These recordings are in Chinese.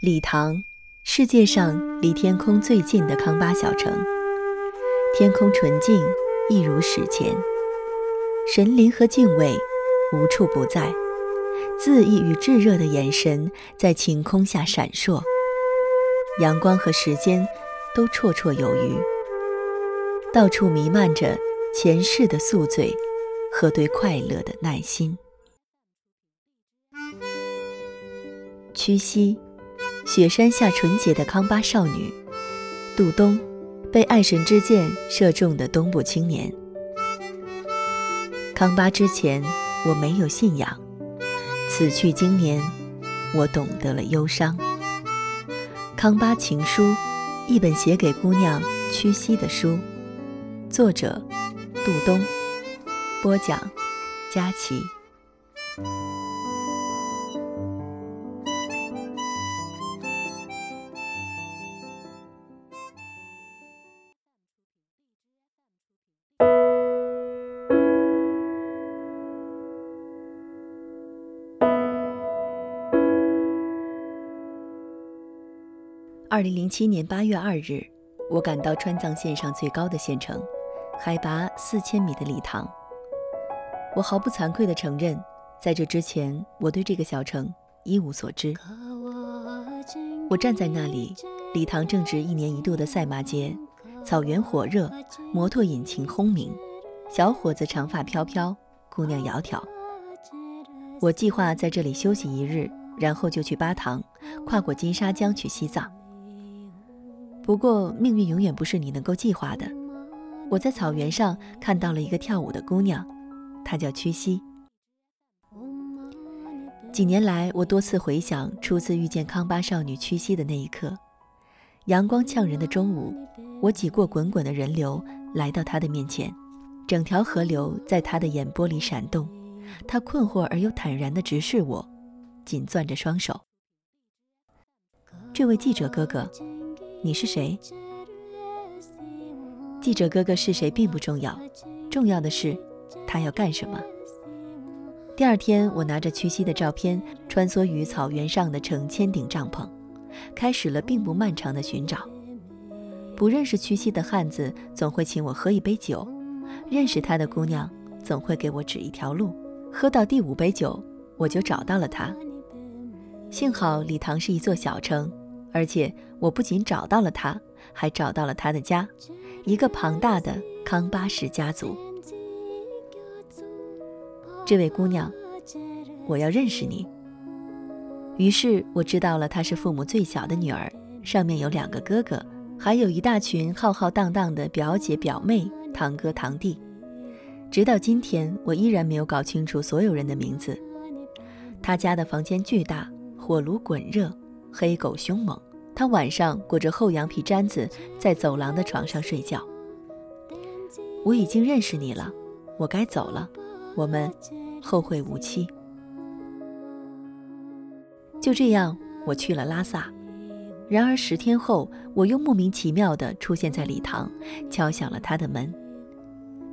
理塘，世界上离天空最近的康巴小城。天空纯净，一如史前。神灵和敬畏无处不在，恣意与炙热的眼神在晴空下闪烁。阳光和时间都绰绰有余，到处弥漫着前世的宿醉和对快乐的耐心。屈膝。雪山下纯洁的康巴少女，杜冬，被爱神之箭射中的东部青年。康巴之前，我没有信仰；此去经年，我懂得了忧伤。康巴情书，一本写给姑娘屈膝的书。作者：杜冬。播讲：佳琪。二零零七年八月二日，我赶到川藏线上最高的县城，海拔四千米的理塘。我毫不惭愧地承认，在这之前，我对这个小城一无所知。我站在那里，理塘正值一年一度的赛马节，草原火热，摩托引擎轰鸣，小伙子长发飘飘，姑娘窈窕。我计划在这里休息一日，然后就去巴塘，跨过金沙江去西藏。不过，命运永远不是你能够计划的。我在草原上看到了一个跳舞的姑娘，她叫屈膝。几年来，我多次回想初次遇见康巴少女屈膝的那一刻。阳光呛人的中午，我挤过滚滚的人流，来到她的面前。整条河流在她的眼波里闪动，她困惑而又坦然地直视我，紧攥着双手。这位记者哥哥。你是谁？记者哥哥是谁并不重要，重要的是他要干什么。第二天，我拿着屈膝的照片，穿梭于草原上的成千顶帐篷，开始了并不漫长的寻找。不认识屈膝的汉子总会请我喝一杯酒，认识他的姑娘总会给我指一条路。喝到第五杯酒，我就找到了他。幸好礼堂是一座小城。而且我不仅找到了他，还找到了他的家，一个庞大的康巴什家族。这位姑娘，我要认识你。于是我知道了她是父母最小的女儿，上面有两个哥哥，还有一大群浩浩荡荡的表姐表妹、堂哥堂弟。直到今天，我依然没有搞清楚所有人的名字。他家的房间巨大，火炉滚热。黑狗凶猛，他晚上裹着厚羊皮毡子在走廊的床上睡觉。我已经认识你了，我该走了，我们后会无期。就这样，我去了拉萨。然而十天后，我又莫名其妙地出现在礼堂，敲响了他的门。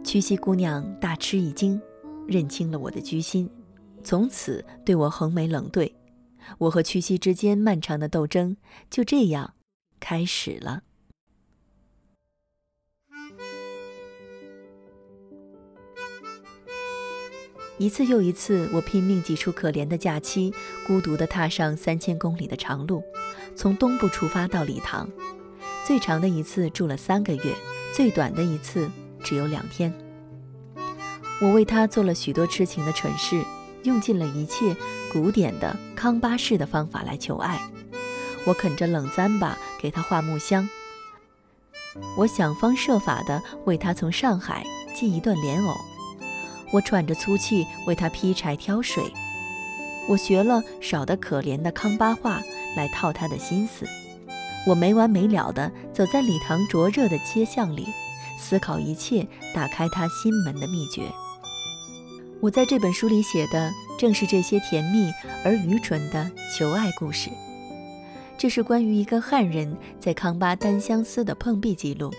屈膝姑娘大吃一惊，认清了我的居心，从此对我横眉冷对。我和屈膝之间漫长的斗争就这样开始了。一次又一次，我拼命挤出可怜的假期，孤独地踏上三千公里的长路，从东部出发到理塘。最长的一次住了三个月，最短的一次只有两天。我为他做了许多痴情的蠢事。用尽了一切古典的康巴式的方法来求爱，我啃着冷糌粑给他画木箱，我想方设法的为他从上海寄一段莲藕，我喘着粗气为他劈柴挑水，我学了少得可怜的康巴话来套他的心思，我没完没了的走在礼堂灼热的街巷里，思考一切打开他心门的秘诀。我在这本书里写的正是这些甜蜜而愚蠢的求爱故事。这是关于一个汉人在康巴单相思的碰壁记录，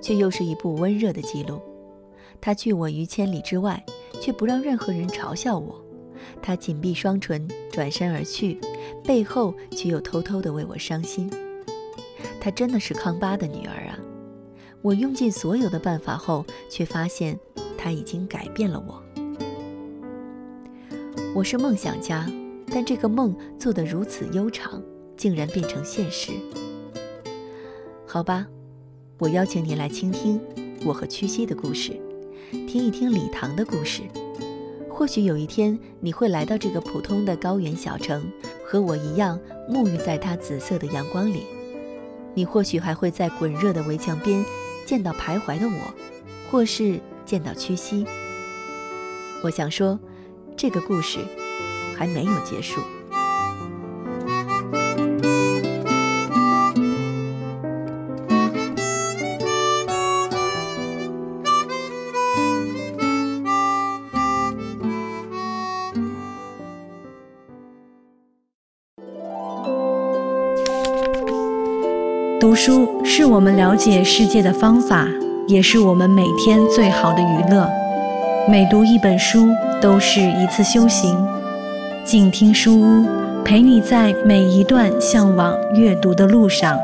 却又是一部温热的记录。他拒我于千里之外，却不让任何人嘲笑我。他紧闭双唇，转身而去，背后却又偷偷的为我伤心。她真的是康巴的女儿啊！我用尽所有的办法后，却发现她已经改变了我。我是梦想家，但这个梦做得如此悠长，竟然变成现实。好吧，我邀请你来倾听我和屈膝的故事，听一听礼堂的故事。或许有一天，你会来到这个普通的高原小城，和我一样沐浴在它紫色的阳光里。你或许还会在滚热的围墙边见到徘徊的我，或是见到屈膝。我想说，这个故事还没有结束。读书是我们了解世界的方法，也是我们每天最好的娱乐。每读一本书，都是一次修行。静听书屋，陪你在每一段向往阅读的路上。